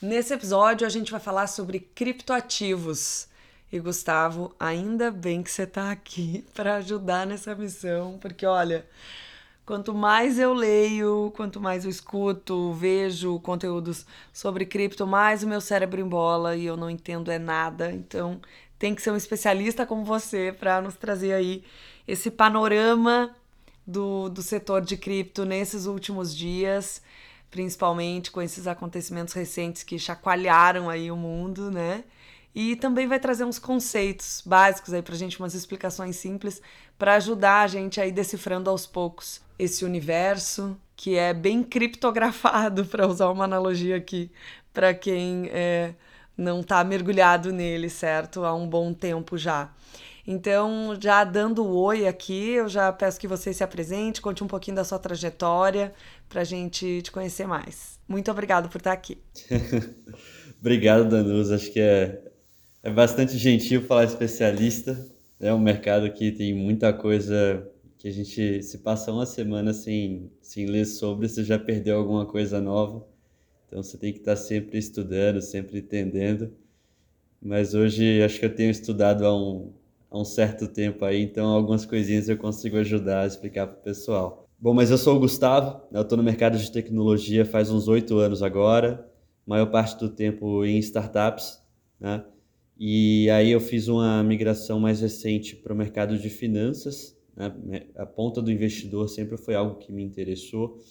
Nesse episódio a gente vai falar sobre criptoativos. E Gustavo, ainda bem que você está aqui para ajudar nessa missão, porque olha, quanto mais eu leio, quanto mais eu escuto, vejo conteúdos sobre cripto, mais o meu cérebro embola e eu não entendo é nada. Então, tem que ser um especialista como você para nos trazer aí esse panorama do, do setor de cripto nesses últimos dias, principalmente com esses acontecimentos recentes que chacoalharam aí o mundo, né? E também vai trazer uns conceitos básicos aí pra gente, umas explicações simples para ajudar a gente aí decifrando aos poucos esse universo que é bem criptografado, para usar uma analogia aqui, para quem é, não está mergulhado nele, certo? Há um bom tempo já. Então, já dando o oi aqui, eu já peço que você se apresente, conte um pouquinho da sua trajetória para a gente te conhecer mais. Muito obrigado por estar aqui. obrigado, Danus. Acho que é, é bastante gentil falar especialista. É um mercado que tem muita coisa que a gente se passa uma semana sem, sem ler sobre, você já perdeu alguma coisa nova. Então você tem que estar sempre estudando, sempre entendendo. Mas hoje acho que eu tenho estudado há um, há um certo tempo aí, então algumas coisinhas eu consigo ajudar a explicar para o pessoal. Bom, mas eu sou o Gustavo, né? eu estou no mercado de tecnologia faz uns oito anos agora, maior parte do tempo em startups, né? E aí eu fiz uma migração mais recente para o mercado de finanças, né? a ponta do investidor sempre foi algo que me interessou,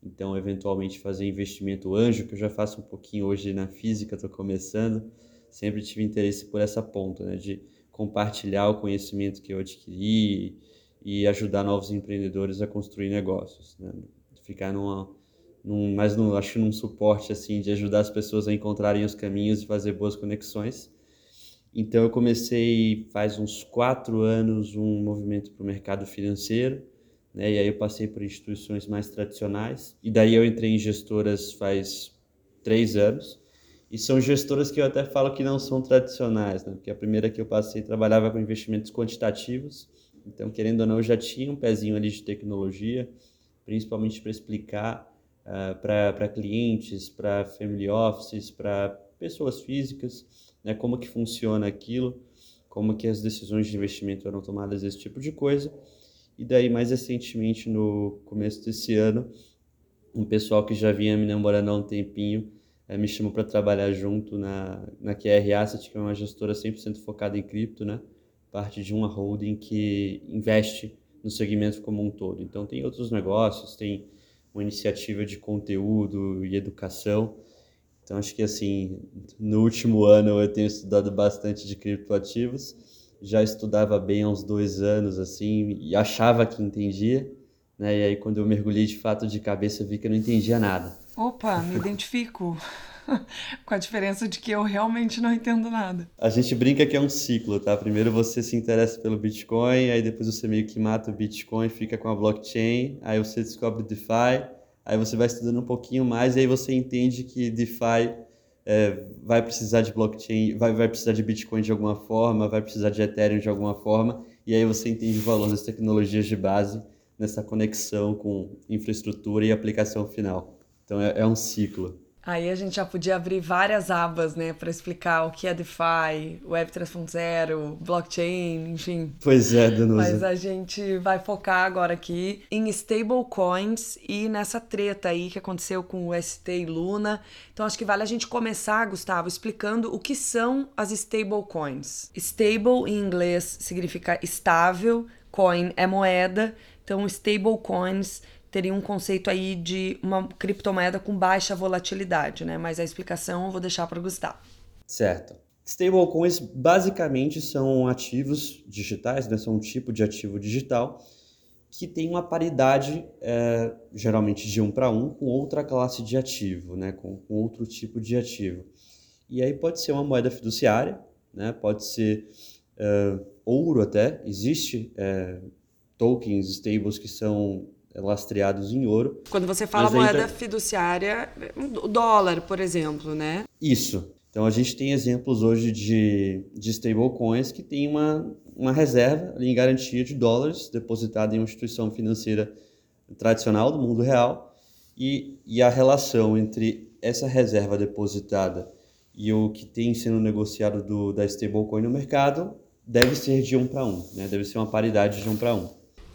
então eventualmente fazer investimento anjo, que eu já faço um pouquinho hoje na física, estou começando, sempre tive interesse por essa ponta, né? de compartilhar o conhecimento que eu adquiri e ajudar novos empreendedores a construir negócios, né? Ficar numa, num, mais no, acho num suporte assim de ajudar as pessoas a encontrarem os caminhos e fazer boas conexões. Então eu comecei faz uns quatro anos um movimento para o mercado financeiro, né? E aí eu passei por instituições mais tradicionais e daí eu entrei em gestoras faz três anos e são gestoras que eu até falo que não são tradicionais, né? porque a primeira que eu passei trabalhava com investimentos quantitativos, então, querendo ou não, eu já tinha um pezinho ali de tecnologia, principalmente para explicar uh, para clientes, para family offices, para pessoas físicas, né, como que funciona aquilo, como que as decisões de investimento eram tomadas, esse tipo de coisa. E daí, mais recentemente, no começo desse ano, um pessoal que já vinha me namorando há um tempinho, é, me chamou para trabalhar junto na, na QR Asset, que é uma gestora 100% focada em cripto, né? Parte de uma holding que investe no segmento como um todo. Então, tem outros negócios, tem uma iniciativa de conteúdo e educação. Então, acho que, assim, no último ano eu tenho estudado bastante de criptoativos. Já estudava bem há uns dois anos, assim, e achava que entendia. Né? E aí, quando eu mergulhei de fato de cabeça, vi que eu não entendia nada. Opa, me identifico. com a diferença de que eu realmente não entendo nada. A gente brinca que é um ciclo, tá? Primeiro você se interessa pelo Bitcoin, aí depois você meio que mata o Bitcoin, fica com a blockchain, aí você descobre DeFi, aí você vai estudando um pouquinho mais e aí você entende que DeFi é, vai precisar de blockchain, vai, vai precisar de Bitcoin de alguma forma, vai precisar de Ethereum de alguma forma, e aí você entende o valor das tecnologias de base nessa conexão com infraestrutura e aplicação final. Então é, é um ciclo. Aí a gente já podia abrir várias abas, né, para explicar o que é DeFi, Web 3.0, blockchain, enfim. Pois é, Danusa. Mas a gente vai focar agora aqui em stablecoins e nessa treta aí que aconteceu com o ST e Luna. Então acho que vale a gente começar, Gustavo, explicando o que são as stablecoins. Stable em inglês significa estável, coin é moeda, então stablecoins teria um conceito aí de uma criptomoeda com baixa volatilidade, né? Mas a explicação eu vou deixar para o Gustavo. Certo. Stablecoins basicamente são ativos digitais, né? são um tipo de ativo digital que tem uma paridade, é, geralmente de um para um, com outra classe de ativo, né? com, com outro tipo de ativo. E aí pode ser uma moeda fiduciária, né? pode ser é, ouro até, existe é, tokens, stables que são lastreados em ouro. Quando você fala moeda fiduciária, o dólar, por exemplo, né? Isso. Então a gente tem exemplos hoje de, de stablecoins que tem uma, uma reserva em garantia de dólares depositada em uma instituição financeira tradicional do mundo real e, e a relação entre essa reserva depositada e o que tem sendo negociado do, da stablecoin no mercado deve ser de um para um, né? deve ser uma paridade de um para um.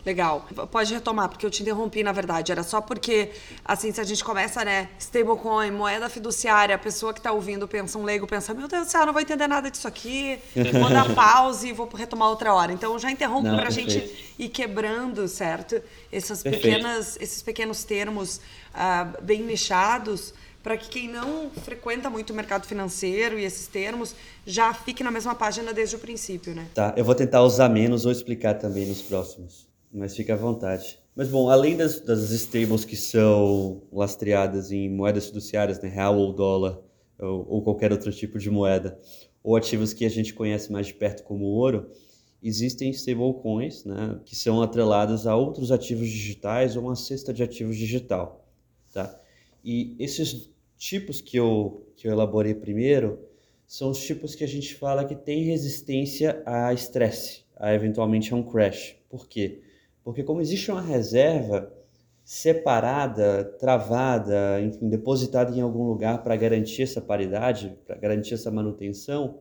Legal. Pode retomar, porque eu te interrompi, na verdade. Era só porque, assim, se a gente começa, né, stablecoin, moeda fiduciária, a pessoa que está ouvindo pensa, um leigo pensa, meu Deus do céu, não vou entender nada disso aqui, vou dar pause e vou retomar outra hora. Então, já interrompo para a gente ir quebrando, certo? Essas pequenas, esses pequenos termos uh, bem nichados, para que quem não frequenta muito o mercado financeiro e esses termos já fique na mesma página desde o princípio, né? Tá, eu vou tentar usar menos ou explicar também nos próximos mas fica à vontade. Mas bom, além das, das stables que são lastreadas em moedas fiduciárias, né, real ou dólar, ou, ou, qualquer outro tipo de moeda, ou ativos que a gente conhece mais de perto como ouro, existem stablecoins, né, que são atrelados a outros ativos digitais ou uma cesta de ativos digital, tá? E esses tipos que eu, que eu elaborei primeiro são os tipos que a gente fala que tem resistência a estresse, a eventualmente a um crash. Por quê? Porque como existe uma reserva separada, travada, enfim, depositada em algum lugar para garantir essa paridade, para garantir essa manutenção,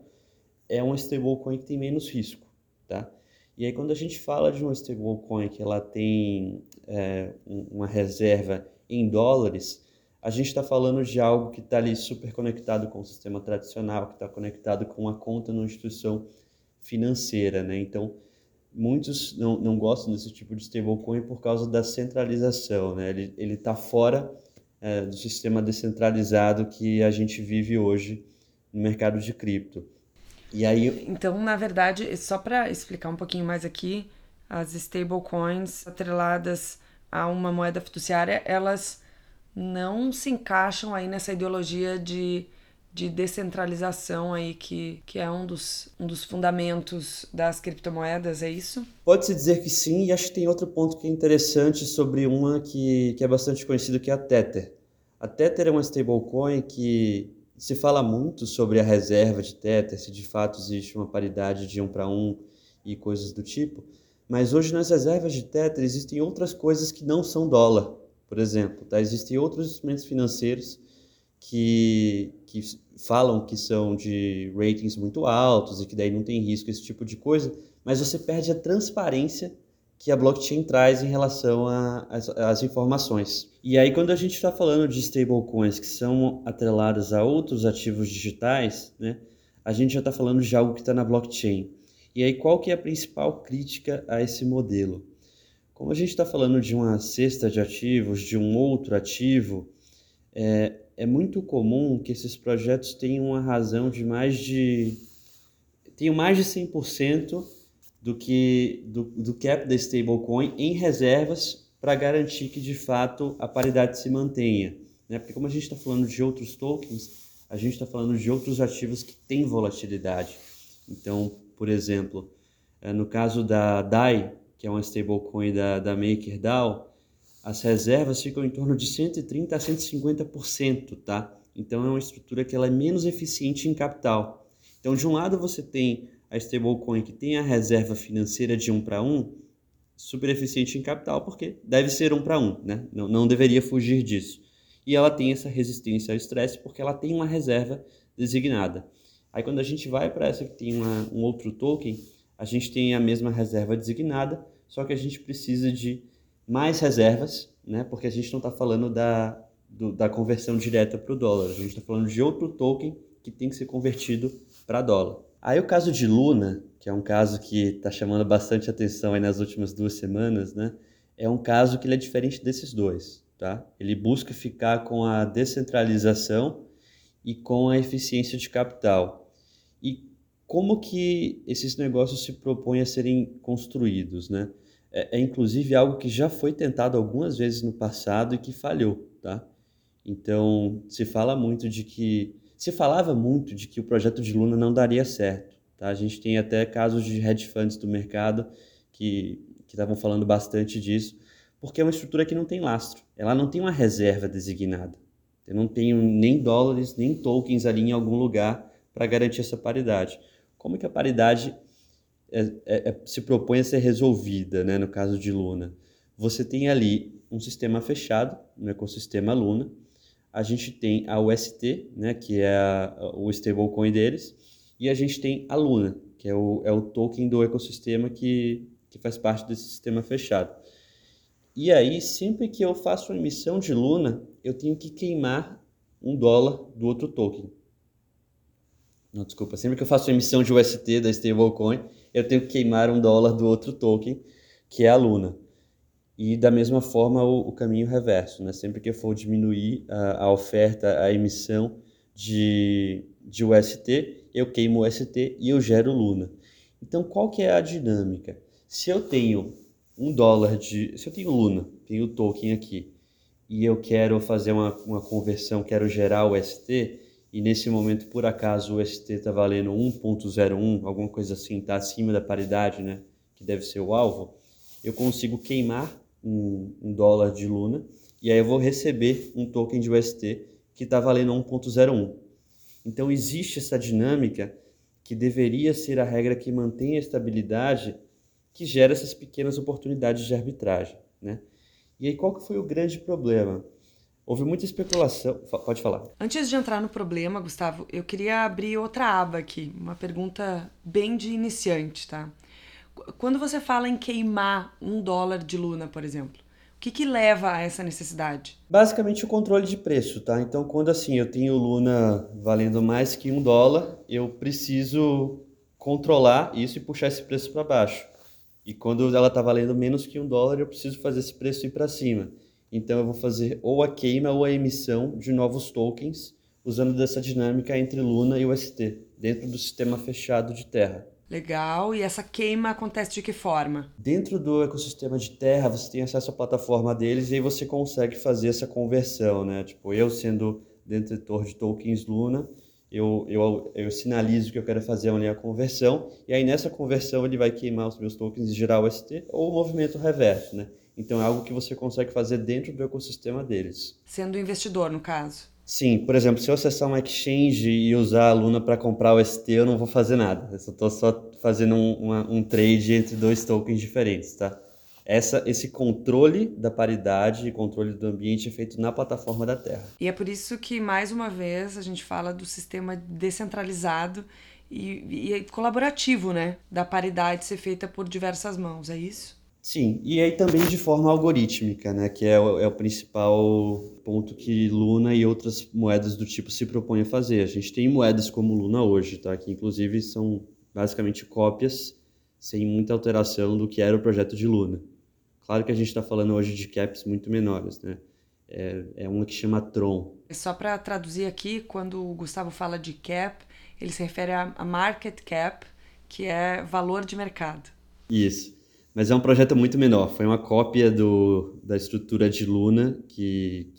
é uma stablecoin que tem menos risco, tá? E aí quando a gente fala de uma stablecoin que ela tem é, uma reserva em dólares, a gente está falando de algo que está ali super conectado com o sistema tradicional, que está conectado com uma conta numa instituição financeira, né? Então muitos não, não gostam desse tipo de stablecoin por causa da centralização, né? Ele está fora é, do sistema descentralizado que a gente vive hoje no mercado de cripto. E aí... Então, na verdade, só para explicar um pouquinho mais aqui, as stablecoins atreladas a uma moeda fiduciária, elas não se encaixam aí nessa ideologia de de descentralização aí que, que é um dos, um dos fundamentos das criptomoedas, é isso? Pode-se dizer que sim, e acho que tem outro ponto que é interessante sobre uma que, que é bastante conhecida, que é a Tether. A Tether é uma stablecoin que se fala muito sobre a reserva de Tether, se de fato existe uma paridade de um para um e coisas do tipo, mas hoje nas reservas de Tether existem outras coisas que não são dólar, por exemplo. Tá? Existem outros instrumentos financeiros que, que falam que são de ratings muito altos e que daí não tem risco, esse tipo de coisa, mas você perde a transparência que a blockchain traz em relação às informações. E aí, quando a gente está falando de stablecoins que são atreladas a outros ativos digitais, né, a gente já está falando de algo que está na blockchain. E aí, qual que é a principal crítica a esse modelo? Como a gente está falando de uma cesta de ativos, de um outro ativo, é, é muito comum que esses projetos tenham uma razão de mais de tenham mais de 100% do que do, do cap da stablecoin em reservas para garantir que de fato a paridade se mantenha, né? Porque como a gente está falando de outros tokens, a gente está falando de outros ativos que têm volatilidade. Então, por exemplo, eh, no caso da DAI, que é uma stablecoin da, da MakerDAO, as reservas ficam em torno de 130 a 150%, tá? Então é uma estrutura que ela é menos eficiente em capital. Então, de um lado você tem a stablecoin que tem a reserva financeira de um para um, super eficiente em capital, porque deve ser um para um, né? Não, não deveria fugir disso. E ela tem essa resistência ao estresse porque ela tem uma reserva designada. Aí quando a gente vai para essa que tem uma, um outro token, a gente tem a mesma reserva designada, só que a gente precisa de mais reservas, né? porque a gente não está falando da, do, da conversão direta para o dólar, a gente está falando de outro token que tem que ser convertido para dólar. Aí o caso de Luna, que é um caso que está chamando bastante atenção aí nas últimas duas semanas, né? é um caso que ele é diferente desses dois. Tá? Ele busca ficar com a descentralização e com a eficiência de capital. E como que esses negócios se propõem a serem construídos, né? É, é inclusive algo que já foi tentado algumas vezes no passado e que falhou, tá? Então, se fala muito de que se falava muito de que o projeto de Luna não daria certo, tá? A gente tem até casos de hedge funds do mercado que que estavam falando bastante disso, porque é uma estrutura que não tem lastro. Ela não tem uma reserva designada. Eu não tenho nem dólares, nem tokens ali em algum lugar para garantir essa paridade. Como que a paridade é, é, é, se propõe a ser resolvida, né, no caso de Luna. Você tem ali um sistema fechado, no ecossistema Luna, a gente tem a UST, né, que é a, o stablecoin deles, e a gente tem a Luna, que é o, é o token do ecossistema que, que faz parte desse sistema fechado. E aí, sempre que eu faço uma emissão de Luna, eu tenho que queimar um dólar do outro token. Não, desculpa. Sempre que eu faço emissão de UST da stablecoin, eu tenho que queimar um dólar do outro token, que é a Luna. E da mesma forma o, o caminho reverso, né? Sempre que eu for diminuir a, a oferta, a emissão de, de UST, eu queimo o UST e eu gero Luna. Então qual que é a dinâmica? Se eu tenho um dólar de. Se eu tenho Luna, tenho o token aqui, e eu quero fazer uma, uma conversão, quero gerar UST, e nesse momento, por acaso, o ST está valendo 1.01, alguma coisa assim, está acima da paridade, né, que deve ser o alvo, eu consigo queimar um, um dólar de Luna e aí eu vou receber um token de UST que está valendo 1.01. Então existe essa dinâmica que deveria ser a regra que mantém a estabilidade, que gera essas pequenas oportunidades de arbitragem, né? E aí qual que foi o grande problema? Houve muita especulação. Pode falar. Antes de entrar no problema, Gustavo, eu queria abrir outra aba aqui, uma pergunta bem de iniciante, tá? Quando você fala em queimar um dólar de Luna, por exemplo, o que, que leva a essa necessidade? Basicamente o controle de preço, tá? Então, quando assim eu tenho Luna valendo mais que um dólar, eu preciso controlar isso e puxar esse preço para baixo. E quando ela está valendo menos que um dólar, eu preciso fazer esse preço ir para cima. Então eu vou fazer ou a queima ou a emissão de novos tokens usando dessa dinâmica entre Luna e UST, dentro do sistema fechado de Terra. Legal. E essa queima acontece de que forma? Dentro do ecossistema de Terra, você tem acesso à plataforma deles e aí você consegue fazer essa conversão, né? Tipo, eu sendo detentor de tokens Luna, eu, eu, eu sinalizo que eu quero fazer ali a conversão, e aí nessa conversão ele vai queimar os meus tokens e gerar o ST, ou o movimento reverso, né? Então é algo que você consegue fazer dentro do ecossistema deles. Sendo investidor, no caso. Sim, por exemplo, se eu acessar uma exchange e usar a Luna para comprar o ST, eu não vou fazer nada. Eu estou só fazendo um, uma, um trade entre dois tokens diferentes, tá? Essa, esse controle da paridade e controle do ambiente é feito na plataforma da Terra. E é por isso que, mais uma vez, a gente fala do sistema descentralizado e, e colaborativo, né? Da paridade ser feita por diversas mãos, é isso? Sim, e aí também de forma algorítmica, né, que é o, é o principal ponto que Luna e outras moedas do tipo se propõem a fazer. A gente tem moedas como Luna hoje, tá, que inclusive são basicamente cópias sem muita alteração do que era o projeto de Luna. Claro que a gente está falando hoje de caps muito menores, né? É, é uma que chama Tron. Só para traduzir aqui, quando o Gustavo fala de cap, ele se refere a market cap, que é valor de mercado. Isso. Mas é um projeto muito menor. Foi uma cópia do, da estrutura de Luna, que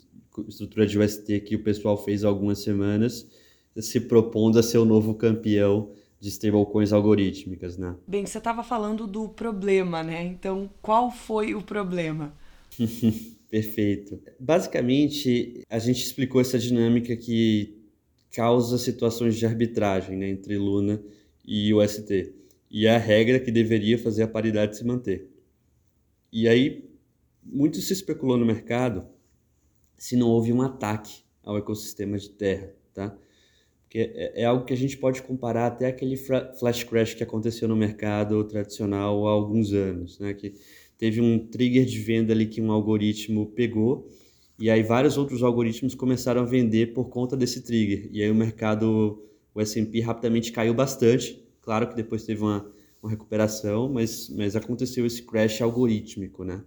estrutura de UST que o pessoal fez há algumas semanas, se propondo a ser o novo campeão de stablecoins algorítmicas, né? Bem, você estava falando do problema, né? Então, qual foi o problema? Perfeito. Basicamente, a gente explicou essa dinâmica que causa situações de arbitragem né, entre Luna e o ST e é a regra que deveria fazer a paridade se manter. E aí, muito se especulou no mercado se não houve um ataque ao ecossistema de terra, tá? Porque é, é algo que a gente pode comparar até aquele flash crash que aconteceu no mercado tradicional há alguns anos, né? Que teve um trigger de venda ali que um algoritmo pegou e aí vários outros algoritmos começaram a vender por conta desse trigger. E aí o mercado, o S&P rapidamente caiu bastante Claro que depois teve uma, uma recuperação, mas, mas aconteceu esse crash algorítmico, né?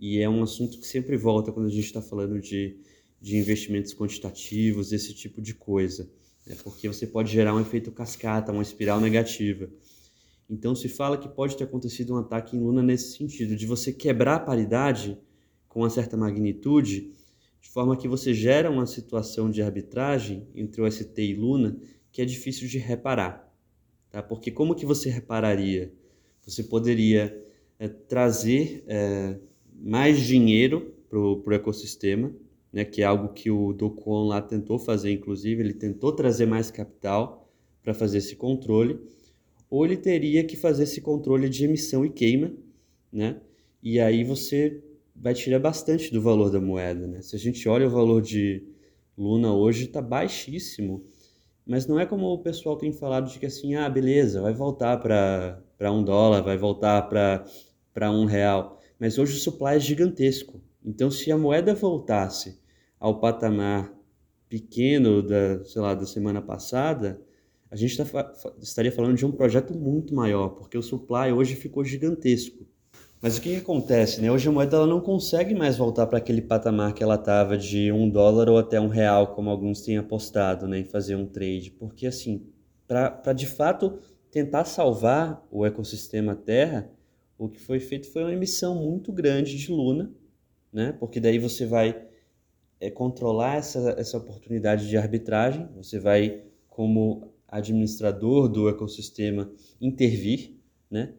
E é um assunto que sempre volta quando a gente está falando de, de investimentos quantitativos, esse tipo de coisa. Né? Porque você pode gerar um efeito cascata, uma espiral negativa. Então se fala que pode ter acontecido um ataque em Luna nesse sentido, de você quebrar a paridade com uma certa magnitude, de forma que você gera uma situação de arbitragem entre o ST e Luna que é difícil de reparar. Tá? Porque como que você repararia? Você poderia é, trazer é, mais dinheiro para o ecossistema, né, que é algo que o Docon lá tentou fazer, inclusive, ele tentou trazer mais capital para fazer esse controle, ou ele teria que fazer esse controle de emissão e queima, né? E aí você vai tirar bastante do valor da moeda, né? Se a gente olha o valor de Luna hoje está baixíssimo, mas não é como o pessoal tem falado de que assim, ah, beleza, vai voltar para um dólar, vai voltar para um real. Mas hoje o supply é gigantesco. Então, se a moeda voltasse ao patamar pequeno da, sei lá, da semana passada, a gente tá, estaria falando de um projeto muito maior, porque o supply hoje ficou gigantesco. Mas o que, que acontece? Né? Hoje a moeda ela não consegue mais voltar para aquele patamar que ela estava de um dólar ou até um real, como alguns têm apostado né, em fazer um trade. Porque, assim, para de fato tentar salvar o ecossistema Terra, o que foi feito foi uma emissão muito grande de Luna, né? porque daí você vai é, controlar essa, essa oportunidade de arbitragem, você vai, como administrador do ecossistema, intervir, né?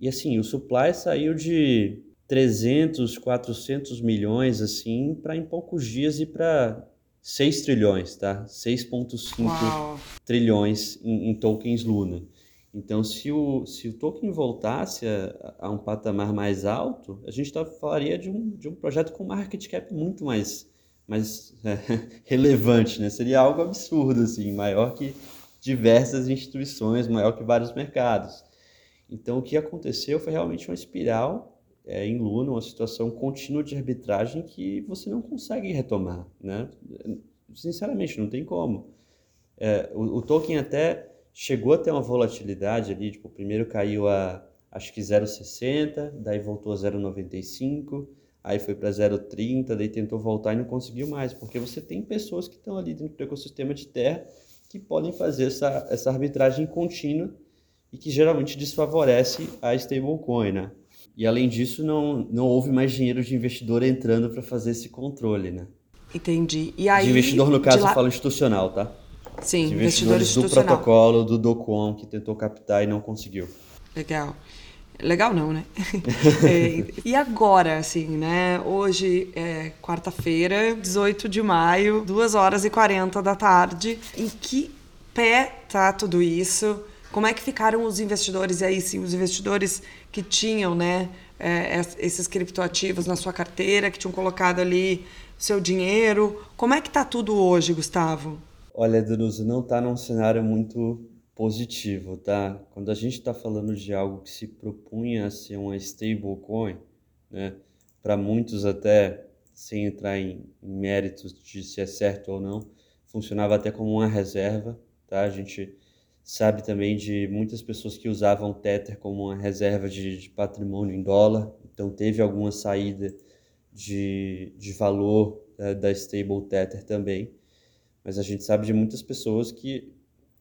E assim, o supply saiu de 300, 400 milhões, assim, para em poucos dias ir para 6 trilhões, tá? 6,5 trilhões em, em, tokens Luna. Então, se o, se o token voltasse a, a um patamar mais alto, a gente tá, falaria de um, de um projeto com market cap muito mais mais é, relevante, né? Seria algo absurdo, assim, maior que diversas instituições, maior que vários mercados. Então, o que aconteceu foi realmente uma espiral é, em Luna, uma situação contínua de arbitragem que você não consegue retomar, né? Sinceramente, não tem como. É, o, o token até chegou a ter uma volatilidade ali, tipo, primeiro caiu a, acho que 0,60, daí voltou a 0,95, aí foi para 0,30, daí tentou voltar e não conseguiu mais, porque você tem pessoas que estão ali dentro do ecossistema de terra que podem fazer essa, essa arbitragem contínua e que geralmente desfavorece a stablecoin, né? E além disso, não, não houve mais dinheiro de investidor entrando para fazer esse controle, né? Entendi. E aí, de investidor, no caso, lá... eu falo institucional, tá? Sim, de investidor institucional. do protocolo, do DOCOM, que tentou captar e não conseguiu. Legal. Legal não, né? é, e agora, assim, né? Hoje é quarta-feira, 18 de maio, 2 horas e 40 da tarde. Em que pé tá tudo isso? Como é que ficaram os investidores? E aí, sim, os investidores que tinham, né? É, esses criptoativos na sua carteira, que tinham colocado ali seu dinheiro. Como é que tá tudo hoje, Gustavo? Olha, Danusa, não tá num cenário muito positivo, tá? Quando a gente está falando de algo que se propunha a ser uma stablecoin, né? Para muitos até, sem entrar em, em, méritos de se é certo ou não, funcionava até como uma reserva, tá? A gente sabe também de muitas pessoas que usavam Tether como uma reserva de, de patrimônio em dólar, então teve alguma saída de, de valor né, da stable Tether também, mas a gente sabe de muitas pessoas que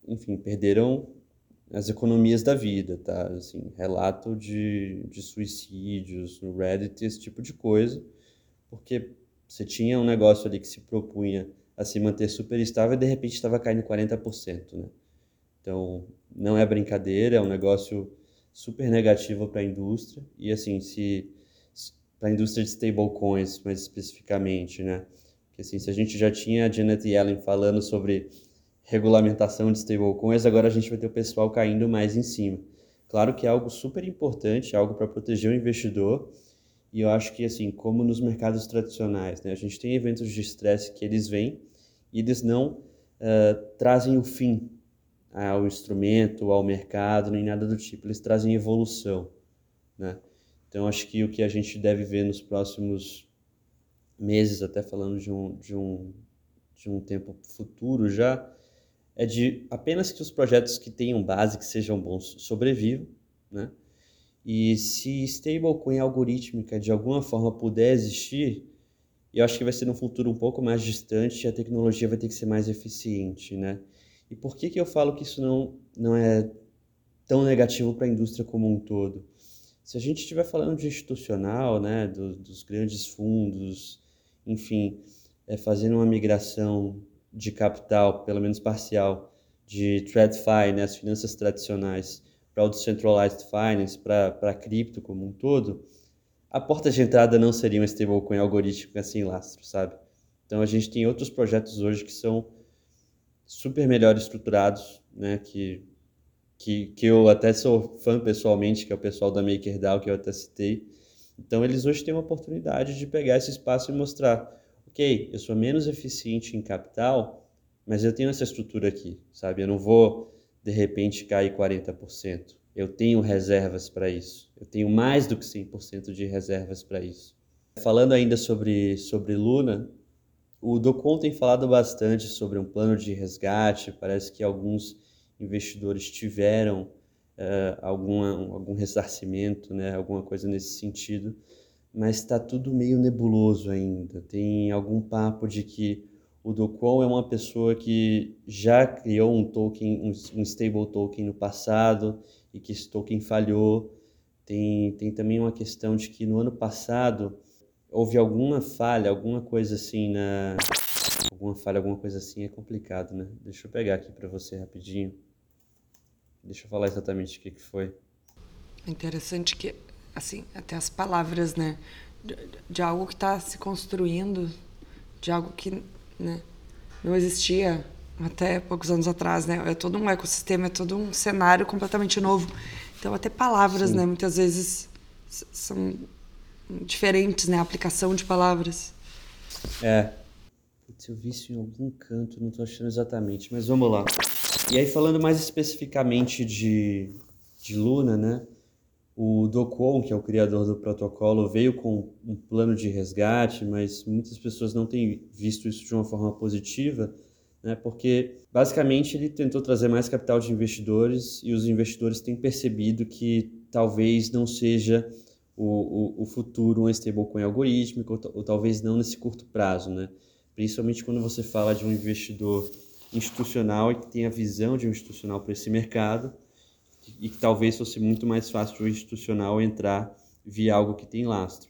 enfim, perderam as economias da vida, tá? Assim, relato de, de suicídios no Reddit, esse tipo de coisa, porque você tinha um negócio ali que se propunha a se manter super estável e de repente estava caindo 40%, né? Então, não é brincadeira, é um negócio super negativo para a indústria e assim, se, para a indústria de stablecoins, mais especificamente, né? Porque assim, se a gente já tinha a Janet Yellen falando sobre regulamentação de stablecoins, agora a gente vai ter o pessoal caindo mais em cima. Claro que é algo super importante, algo para proteger o investidor, e eu acho que, assim, como nos mercados tradicionais, né, a gente tem eventos de estresse que eles vêm e eles não uh, trazem o fim ao instrumento, ao mercado, nem nada do tipo, eles trazem evolução, né? Então, acho que o que a gente deve ver nos próximos meses, até falando de um, de um, de um tempo futuro já, é de apenas que os projetos que tenham base, que sejam bons, sobrevivam, né? E se stablecoin algorítmica de alguma forma puder existir, eu acho que vai ser no futuro um pouco mais distante e a tecnologia vai ter que ser mais eficiente, né? E por que, que eu falo que isso não, não é tão negativo para a indústria como um todo? Se a gente estiver falando de institucional, né, do, dos grandes fundos, enfim, é, fazendo uma migração de capital, pelo menos parcial, de TradFi, né, as finanças tradicionais, para o Decentralized Finance, para cripto como um todo, a porta de entrada não seria um stablecoin algorítmico assim lastro, sabe? Então a gente tem outros projetos hoje que são super melhor estruturados, né, que, que, que eu até sou fã pessoalmente, que é o pessoal da MakerDAO, que eu até citei. Então eles hoje têm uma oportunidade de pegar esse espaço e mostrar ok, eu sou menos eficiente em capital, mas eu tenho essa estrutura aqui, sabe? Eu não vou de repente cair 40%. Eu tenho reservas para isso. Eu tenho mais do que 100% de reservas para isso. Falando ainda sobre, sobre Luna, o Docon tem falado bastante sobre um plano de resgate. Parece que alguns investidores tiveram uh, alguma, algum ressarcimento, né, alguma coisa nesse sentido, mas está tudo meio nebuloso ainda. Tem algum papo de que o Docon é uma pessoa que já criou um token, um, um stable token no passado e que esse token falhou. Tem, tem também uma questão de que no ano passado houve alguma falha, alguma coisa assim na. Alguma falha, alguma coisa assim é complicado, né? Deixa eu pegar aqui para você rapidinho. Deixa eu falar exatamente o que, que foi. É interessante que, assim, até as palavras, né? De, de algo que está se construindo, de algo que né, não existia até poucos anos atrás, né? É todo um ecossistema, é todo um cenário completamente novo. Então até palavras, Sim. né? Muitas vezes são diferentes, né? A aplicação de palavras. É. Putz, eu vi isso em algum canto, não estou achando exatamente, mas vamos lá. E aí falando mais especificamente de, de Luna, né? O Docon, que é o criador do protocolo, veio com um plano de resgate, mas muitas pessoas não têm visto isso de uma forma positiva né? porque basicamente ele tentou trazer mais capital de investidores e os investidores têm percebido que talvez não seja o, o, o futuro um stablecoin algorítmico, ou, ou, talvez não nesse curto prazo, né? principalmente quando você fala de um investidor institucional e que tem a visão de um institucional para esse mercado e que talvez fosse muito mais fácil o institucional entrar via algo que tem lastro.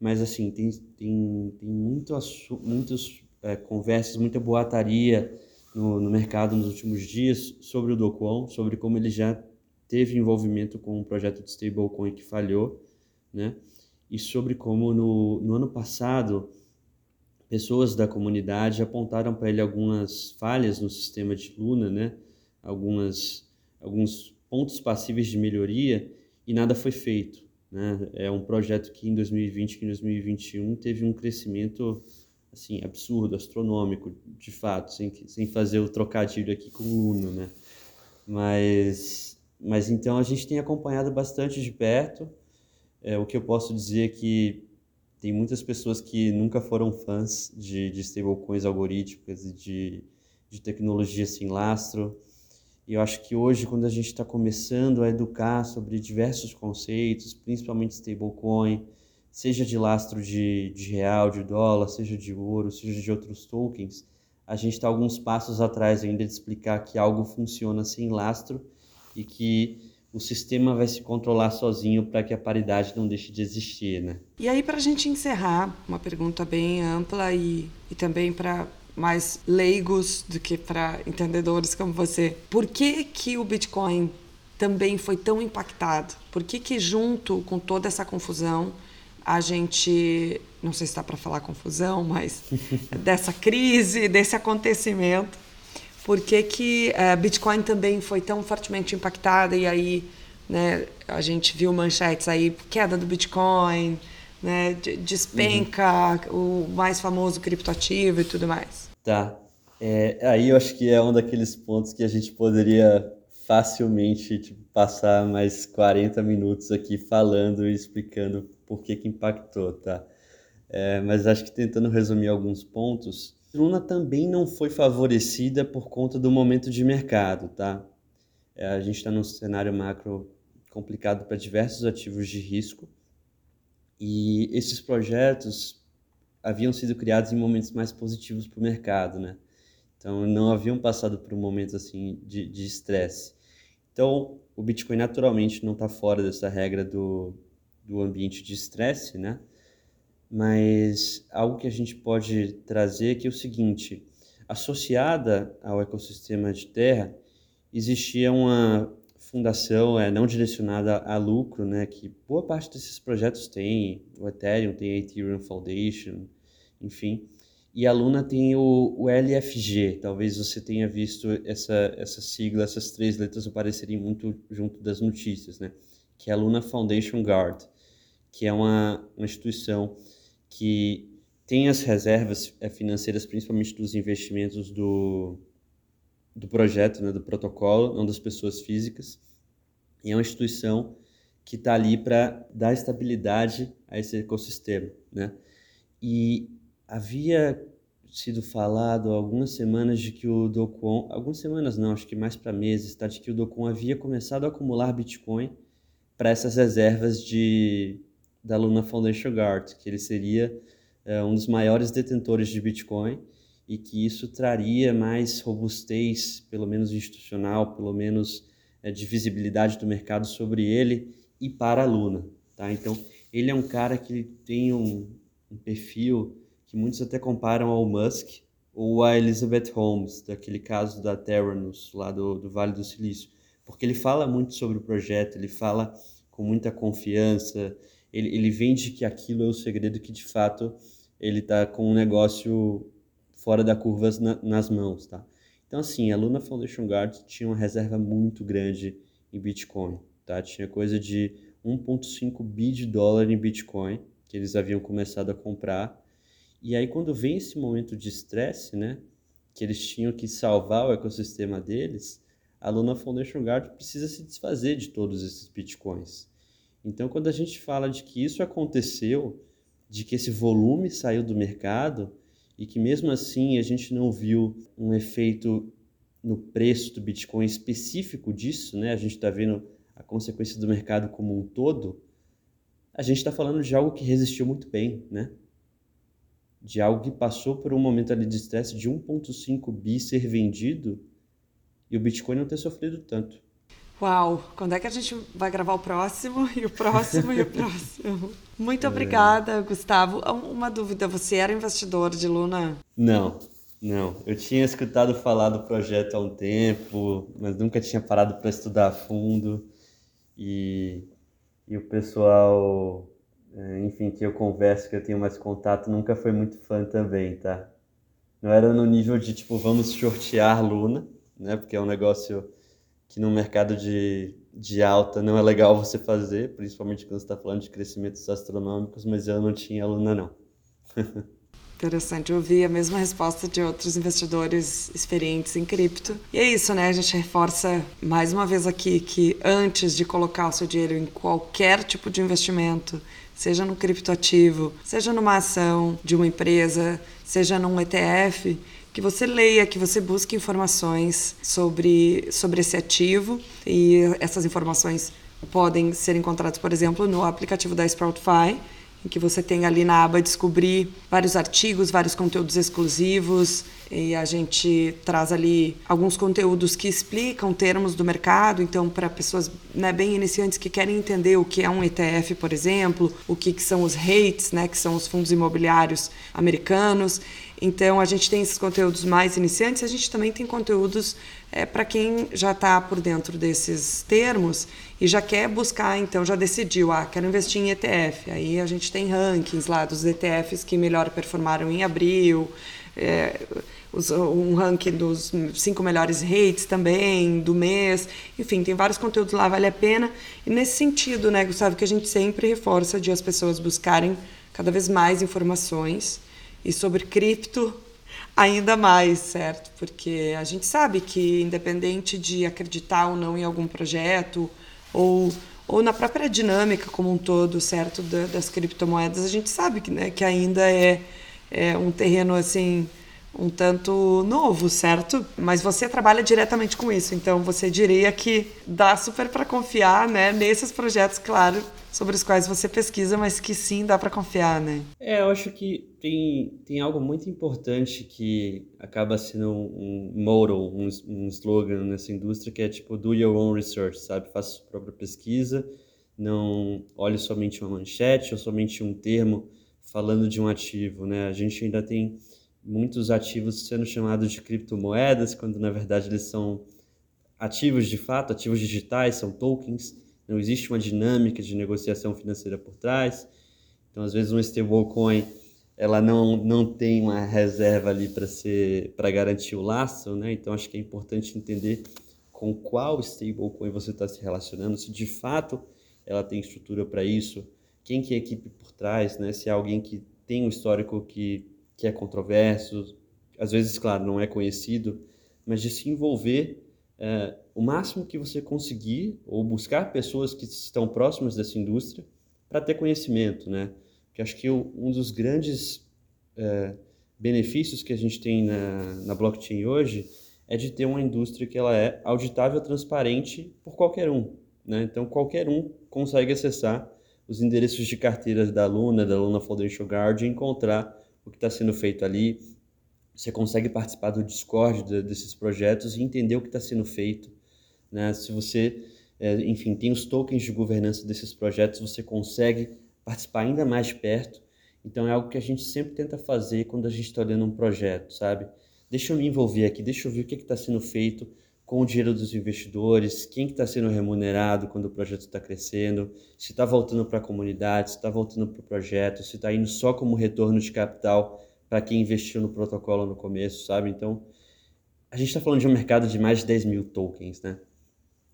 Mas assim, tem, tem, tem muito, muitos é, conversas, muita boataria no, no, mercado nos últimos dias sobre o Dokwon, sobre como ele já teve envolvimento com um projeto de stablecoin que falhou, né? E sobre como no, no ano passado pessoas da comunidade apontaram para ele algumas falhas no sistema de Luna, né? Algumas alguns pontos passíveis de melhoria e nada foi feito, né? É um projeto que em 2020, que em 2021 teve um crescimento assim, absurdo, astronômico, de fato, sem, sem fazer o trocadilho aqui com o Uno, né? Mas, mas então a gente tem acompanhado bastante de perto. É, o que eu posso dizer é que tem muitas pessoas que nunca foram fãs de, de stablecoins algorítmicas e de, de tecnologia sem lastro. E eu acho que hoje, quando a gente está começando a educar sobre diversos conceitos, principalmente stablecoin, seja de lastro de, de real, de dólar, seja de ouro, seja de outros tokens, a gente está alguns passos atrás ainda de explicar que algo funciona sem lastro e que o sistema vai se controlar sozinho para que a paridade não deixe de existir, né? E aí, para a gente encerrar, uma pergunta bem ampla e, e também para mais leigos do que para entendedores como você. Por que, que o Bitcoin também foi tão impactado? Por que, que junto com toda essa confusão, a gente, não sei se está para falar confusão, mas dessa crise, desse acontecimento, por que, que uh, Bitcoin também foi tão fortemente impactada e aí né, a gente viu manchetes aí, queda do Bitcoin, né, despenca uhum. o mais famoso criptoativo e tudo mais. Tá. É, aí eu acho que é um daqueles pontos que a gente poderia facilmente tipo, passar mais 40 minutos aqui falando e explicando por que, que impactou, tá? É, mas acho que tentando resumir alguns pontos, Luna também não foi favorecida por conta do momento de mercado, tá? É, a gente está num cenário macro complicado para diversos ativos de risco e esses projetos haviam sido criados em momentos mais positivos para o mercado, né? Então não haviam passado por um momento assim de estresse. Então o Bitcoin naturalmente não está fora dessa regra do do ambiente de estresse, né? Mas algo que a gente pode trazer que é o seguinte, associada ao ecossistema de terra, existia uma fundação é, não direcionada a lucro, né, que boa parte desses projetos tem, o Ethereum tem a Ethereum Foundation, enfim, e a Luna tem o, o LFG, talvez você tenha visto essa, essa sigla, essas três letras aparecerem muito junto das notícias, né, que é a Luna Foundation Guard que é uma, uma instituição que tem as reservas é, financeiras, principalmente dos investimentos do, do projeto, né, do protocolo, não das pessoas físicas. E é uma instituição que está ali para dar estabilidade a esse ecossistema, né? E havia sido falado há algumas semanas de que o Docon, algumas semanas não, acho que mais para meses, tá? De que o Docon havia começado a acumular Bitcoin para essas reservas de da Luna Foundation Guard, que ele seria é, um dos maiores detentores de Bitcoin e que isso traria mais robustez, pelo menos institucional, pelo menos é, de visibilidade do mercado sobre ele e para a Luna, tá? Então, ele é um cara que tem um, um perfil que muitos até comparam ao Musk ou a Elizabeth Holmes, daquele caso da Terranus, lá do, do Vale do Silício, porque ele fala muito sobre o projeto, ele fala com muita confiança, ele, ele vende que aquilo é o segredo que de fato ele está com um negócio fora da curva na, nas mãos, tá? Então assim, a Luna Foundation Guard tinha uma reserva muito grande em Bitcoin, tá? Tinha coisa de 1.5 bi de dólar em Bitcoin que eles haviam começado a comprar. E aí quando vem esse momento de estresse, né, que eles tinham que salvar o ecossistema deles, a Luna Foundation Guard precisa se desfazer de todos esses bitcoins. Então, quando a gente fala de que isso aconteceu, de que esse volume saiu do mercado e que mesmo assim a gente não viu um efeito no preço do Bitcoin específico disso, né? A gente está vendo a consequência do mercado como um todo. A gente está falando de algo que resistiu muito bem, né? De algo que passou por um momento ali de estresse de 1,5 bi ser vendido e o Bitcoin não ter sofrido tanto. Uau, quando é que a gente vai gravar o próximo e o próximo e o próximo? Muito é. obrigada, Gustavo. Uma dúvida, você era investidor de Luna? Não, não. Eu tinha escutado falar do projeto há um tempo, mas nunca tinha parado para estudar a fundo. E, e o pessoal, é, enfim, que eu converso, que eu tenho mais contato, nunca foi muito fã também, tá? Não era no nível de, tipo, vamos shortear Luna, né? Porque é um negócio que no mercado de, de alta não é legal você fazer, principalmente quando está falando de crescimentos astronômicos, mas eu não tinha aluna não. Interessante, eu a mesma resposta de outros investidores experientes em cripto. E é isso, né? A gente reforça mais uma vez aqui que antes de colocar o seu dinheiro em qualquer tipo de investimento, seja no criptoativo, seja numa ação de uma empresa, seja num ETF, que você leia, que você busque informações sobre, sobre esse ativo. E essas informações podem ser encontradas, por exemplo, no aplicativo da Sproutify, em que você tem ali na aba descobrir vários artigos, vários conteúdos exclusivos, e a gente traz ali alguns conteúdos que explicam termos do mercado, então para pessoas né, bem iniciantes que querem entender o que é um ETF, por exemplo, o que, que são os REITs, né, que são os fundos imobiliários americanos. Então a gente tem esses conteúdos mais iniciantes, a gente também tem conteúdos é, para quem já está por dentro desses termos e já quer buscar, então já decidiu, ah, quero investir em ETF. Aí a gente tem rankings lá dos ETFs que melhor performaram em abril. É, os, um ranking dos cinco melhores rates também, do mês. Enfim, tem vários conteúdos lá, vale a pena. E nesse sentido, né, Gustavo, que a gente sempre reforça de as pessoas buscarem cada vez mais informações e sobre cripto ainda mais, certo? Porque a gente sabe que independente de acreditar ou não em algum projeto ou ou na própria dinâmica como um todo, certo, das criptomoedas, a gente sabe que, né, que ainda é, é um terreno assim um tanto novo, certo? Mas você trabalha diretamente com isso, então você diria que dá super para confiar, né, nesses projetos, claro, sobre os quais você pesquisa, mas que sim dá para confiar, né? É, eu acho que tem, tem algo muito importante que acaba sendo um, um motto, um, um slogan nessa indústria que é tipo do your own research, sabe? Faça sua própria pesquisa, não olhe somente uma manchete ou somente um termo falando de um ativo, né? A gente ainda tem muitos ativos sendo chamados de criptomoedas, quando na verdade eles são ativos de fato, ativos digitais, são tokens. Não existe uma dinâmica de negociação financeira por trás. Então, às vezes, um stablecoin ela não, não tem uma reserva ali para ser para garantir o laço, né? Então, acho que é importante entender com qual stablecoin você está se relacionando, se de fato ela tem estrutura para isso, quem que é a equipe por trás, né? Se é alguém que tem um histórico que, que é controverso, às vezes, claro, não é conhecido, mas de se envolver é, o máximo que você conseguir ou buscar pessoas que estão próximas dessa indústria para ter conhecimento, né? Que acho que um dos grandes é, benefícios que a gente tem na, na blockchain hoje é de ter uma indústria que ela é auditável, transparente por qualquer um, né? Então qualquer um consegue acessar os endereços de carteiras da Luna, da Luna Foundation Guard, e encontrar o que está sendo feito ali. Você consegue participar do Discord de, desses projetos e entender o que está sendo feito. Né? Se você, é, enfim, tem os tokens de governança desses projetos, você consegue participar ainda mais perto. Então é algo que a gente sempre tenta fazer quando a gente está olhando um projeto, sabe? Deixa eu me envolver aqui, deixa eu ver o que está sendo feito, com o dinheiro dos investidores, quem que está sendo remunerado quando o projeto está crescendo, se está voltando para a comunidade, se está voltando para o projeto, se está indo só como retorno de capital para quem investiu no protocolo no começo, sabe? Então, a gente está falando de um mercado de mais de 10 mil tokens, né?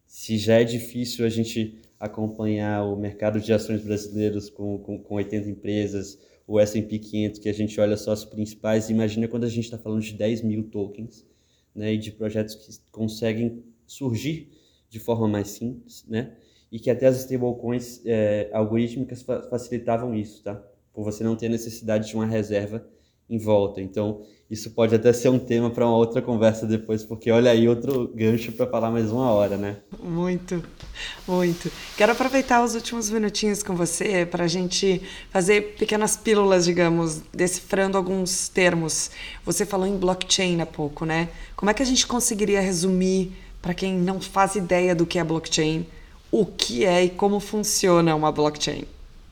Se já é difícil a gente acompanhar o mercado de ações brasileiros com, com, com 80 empresas, o S&P 500, que a gente olha só as principais, imagina quando a gente está falando de 10 mil tokens, né, e de projetos que conseguem surgir de forma mais simples, né, e que até as stablecoins é, algorítmicas fa facilitavam isso, tá? Por você não ter necessidade de uma reserva em volta. Então, isso pode até ser um tema para uma outra conversa depois, porque olha aí outro gancho para falar mais uma hora, né? Muito, muito. Quero aproveitar os últimos minutinhos com você para a gente fazer pequenas pílulas, digamos, decifrando alguns termos. Você falou em blockchain há pouco, né? Como é que a gente conseguiria resumir para quem não faz ideia do que é blockchain, o que é e como funciona uma blockchain?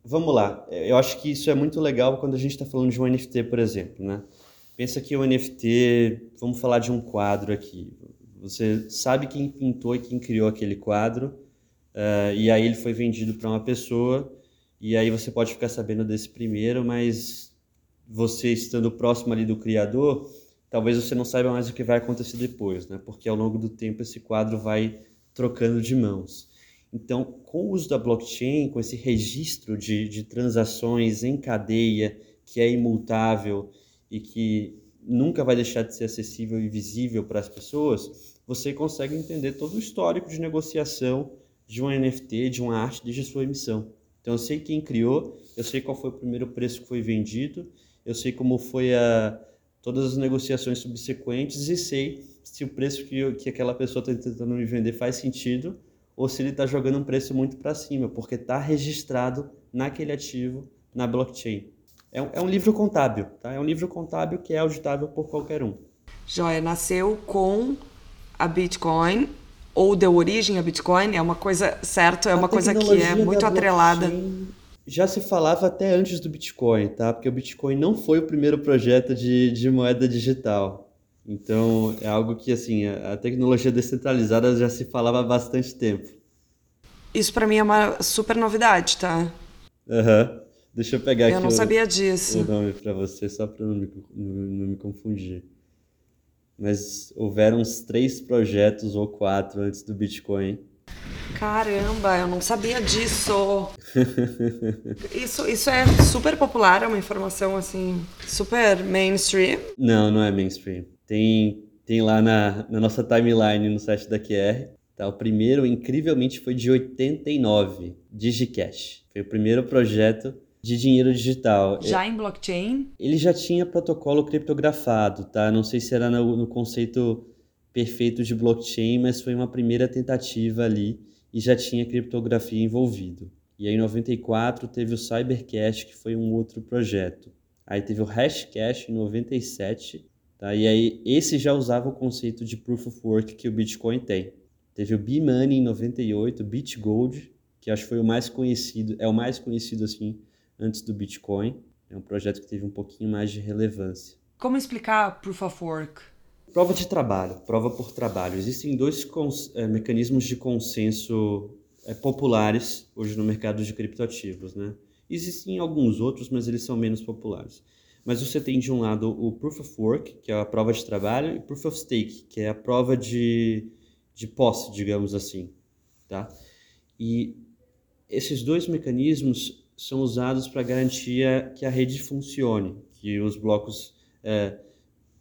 Vamos lá. Eu acho que isso é muito legal quando a gente está falando de um NFT, por exemplo, né? Pensa que o NFT, vamos falar de um quadro aqui. Você sabe quem pintou e quem criou aquele quadro, uh, e aí ele foi vendido para uma pessoa, e aí você pode ficar sabendo desse primeiro, mas você estando próximo ali do criador, talvez você não saiba mais o que vai acontecer depois, né? Porque ao longo do tempo esse quadro vai trocando de mãos. Então, com o uso da blockchain, com esse registro de, de transações em cadeia, que é imutável e que nunca vai deixar de ser acessível e visível para as pessoas, você consegue entender todo o histórico de negociação de um NFT, de uma arte desde a sua emissão. Então, eu sei quem criou, eu sei qual foi o primeiro preço que foi vendido, eu sei como foi a, todas as negociações subsequentes e sei se o preço que, que aquela pessoa está tentando me vender faz sentido ou se ele está jogando um preço muito para cima, porque está registrado naquele ativo na blockchain. É um, é um, livro contábil, tá? É um livro contábil que é auditável por qualquer um. Joia, nasceu com a Bitcoin ou deu origem a Bitcoin? É uma coisa, certo? É uma coisa que é muito atrelada. Já se falava até antes do Bitcoin, tá? Porque o Bitcoin não foi o primeiro projeto de, de moeda digital. Então, é algo que, assim, a tecnologia descentralizada já se falava há bastante tempo. Isso para mim é uma super novidade, tá? Aham. Uhum. Deixa eu pegar eu aqui não o, sabia disso. o nome para você, só para não, não, não me confundir. Mas houveram uns três projetos ou quatro antes do Bitcoin. Caramba, eu não sabia disso. isso, isso é super popular, é uma informação assim, super mainstream? Não, não é mainstream. Tem, tem lá na, na nossa timeline no site da QR. Tá? O primeiro, incrivelmente, foi de 89, DigiCash. Foi o primeiro projeto de dinheiro digital. Já em blockchain? Ele já tinha protocolo criptografado, tá? Não sei se era no, no conceito perfeito de blockchain, mas foi uma primeira tentativa ali e já tinha criptografia envolvido. E aí em 94 teve o Cybercash, que foi um outro projeto. Aí teve o Hashcash em 97, tá? E aí esse já usava o conceito de Proof of Work que o Bitcoin tem. Teve o B-Money em 98, BitGold, que acho que foi o mais conhecido, é o mais conhecido assim, antes do Bitcoin. É um projeto que teve um pouquinho mais de relevância. Como explicar Proof of Work? Prova de trabalho, prova por trabalho. Existem dois é, mecanismos de consenso é, populares hoje no mercado de criptoativos. Né? Existem alguns outros, mas eles são menos populares. Mas você tem de um lado o Proof of Work, que é a prova de trabalho, e Proof of Stake, que é a prova de, de posse, digamos assim. Tá? E esses dois mecanismos são usados para garantir que a rede funcione, que os blocos é,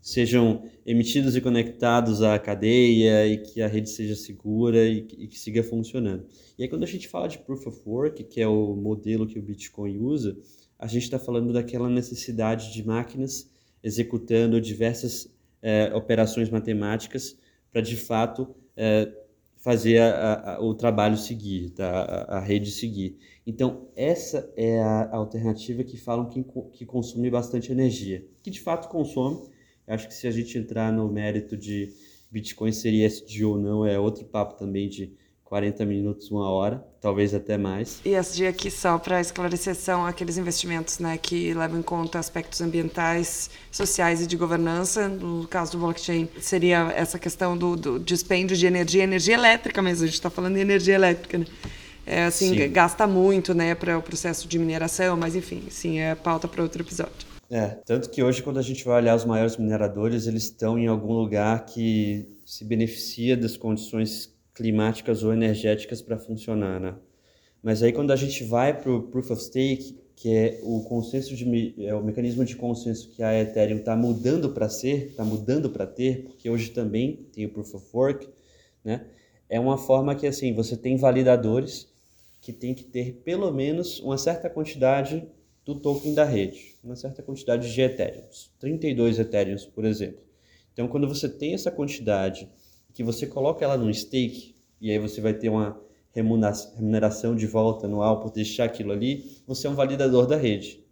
sejam emitidos e conectados à cadeia e que a rede seja segura e e que, siga funcionando. E aí quando a gente fala de Proof of Work, que é o modelo que o Bitcoin usa, a gente está falando daquela necessidade de máquinas executando diversas é, operações matemáticas para de fato é, fazer a, a, o trabalho seguir, tá? a, a, rede seguir. Então, essa é a alternativa que falam que, que consome bastante energia, que de fato consome. acho que se a gente entrar no mérito de Bitcoin seria SD ou não, é outro papo também de 40 minutos, uma hora, talvez até mais. E SD aqui, só para esclarecer, são aqueles investimentos né, que levam em conta aspectos ambientais, sociais e de governança. No caso do blockchain, seria essa questão do, do dispêndio de energia, energia elétrica mesmo, a gente está falando de energia elétrica, né? É, assim, sim. gasta muito né, para o processo de mineração, mas enfim, sim, é pauta para outro episódio. É, tanto que hoje, quando a gente vai olhar os maiores mineradores, eles estão em algum lugar que se beneficia das condições climáticas ou energéticas para funcionar, né? Mas aí quando a gente vai para o Proof of Stake, que é o consenso de é o mecanismo de consenso que a Ethereum está mudando para ser, está mudando para ter, porque hoje também tem o Proof of Work, né? É uma forma que assim você tem validadores que tem que ter pelo menos uma certa quantidade do token da rede, uma certa quantidade de Ethereum, 32 Ethereum, por exemplo. Então, quando você tem essa quantidade que você coloca ela no stake e aí você vai ter uma remuneração de volta anual por deixar aquilo ali, você é um validador da rede.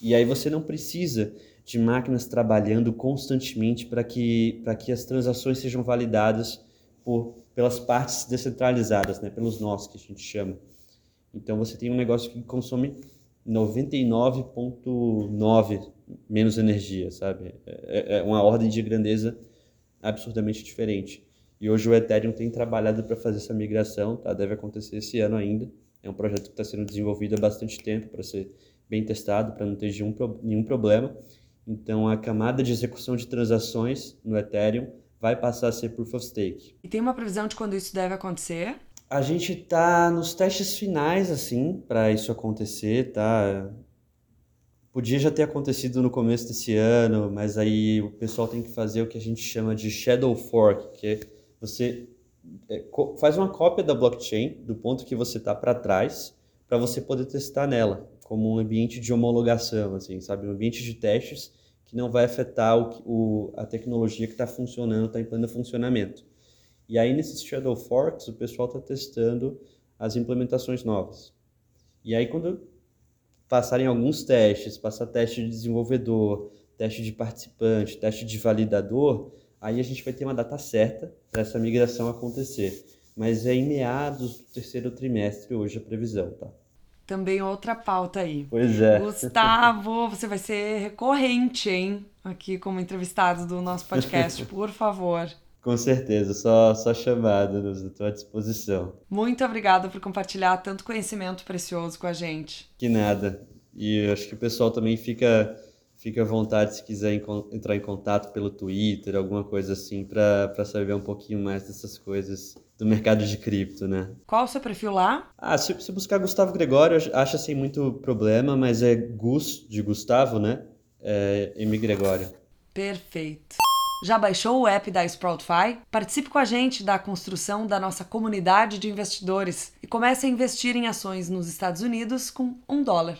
E aí você não precisa de máquinas trabalhando constantemente para que, que as transações sejam validadas por, pelas partes descentralizadas, né? pelos nós que a gente chama. Então você tem um negócio que consome 99,9 menos energia, sabe? É, é uma ordem de grandeza absurdamente diferente. E hoje o Ethereum tem trabalhado para fazer essa migração, tá? deve acontecer esse ano ainda. É um projeto que está sendo desenvolvido há bastante tempo para ser bem testado, para não ter nenhum, nenhum problema. Então, a camada de execução de transações no Ethereum vai passar a ser Proof of Stake. E tem uma previsão de quando isso deve acontecer? A gente está nos testes finais, assim, para isso acontecer, tá? Podia já ter acontecido no começo desse ano, mas aí o pessoal tem que fazer o que a gente chama de Shadow Fork, que é você é, faz uma cópia da blockchain do ponto que você está para trás, para você poder testar nela, como um ambiente de homologação, assim, sabe? Um ambiente de testes que não vai afetar o, o a tecnologia que está funcionando, está em pleno funcionamento. E aí, nesses Shadow Forks, o pessoal está testando as implementações novas. E aí, quando passarem alguns testes, passar teste de desenvolvedor, teste de participante, teste de validador, aí a gente vai ter uma data certa para essa migração acontecer. Mas é em meados do terceiro trimestre hoje a previsão, tá? Também outra pauta aí. Pois é. Gustavo, você vai ser recorrente, hein? Aqui como entrevistado do nosso podcast, por favor. Com certeza, só, só chamada, estou à disposição. Muito obrigada por compartilhar tanto conhecimento precioso com a gente. Que nada. E acho que o pessoal também fica, fica à vontade se quiser entrar em contato pelo Twitter, alguma coisa assim, para saber um pouquinho mais dessas coisas do mercado de cripto, né? Qual o seu perfil lá? Ah, se, se buscar Gustavo Gregório, acha sem muito problema, mas é Gus de Gustavo, né? É M. Gregório. Perfeito. Já baixou o app da Sproutify? Participe com a gente da construção da nossa comunidade de investidores e comece a investir em ações nos Estados Unidos com um dólar.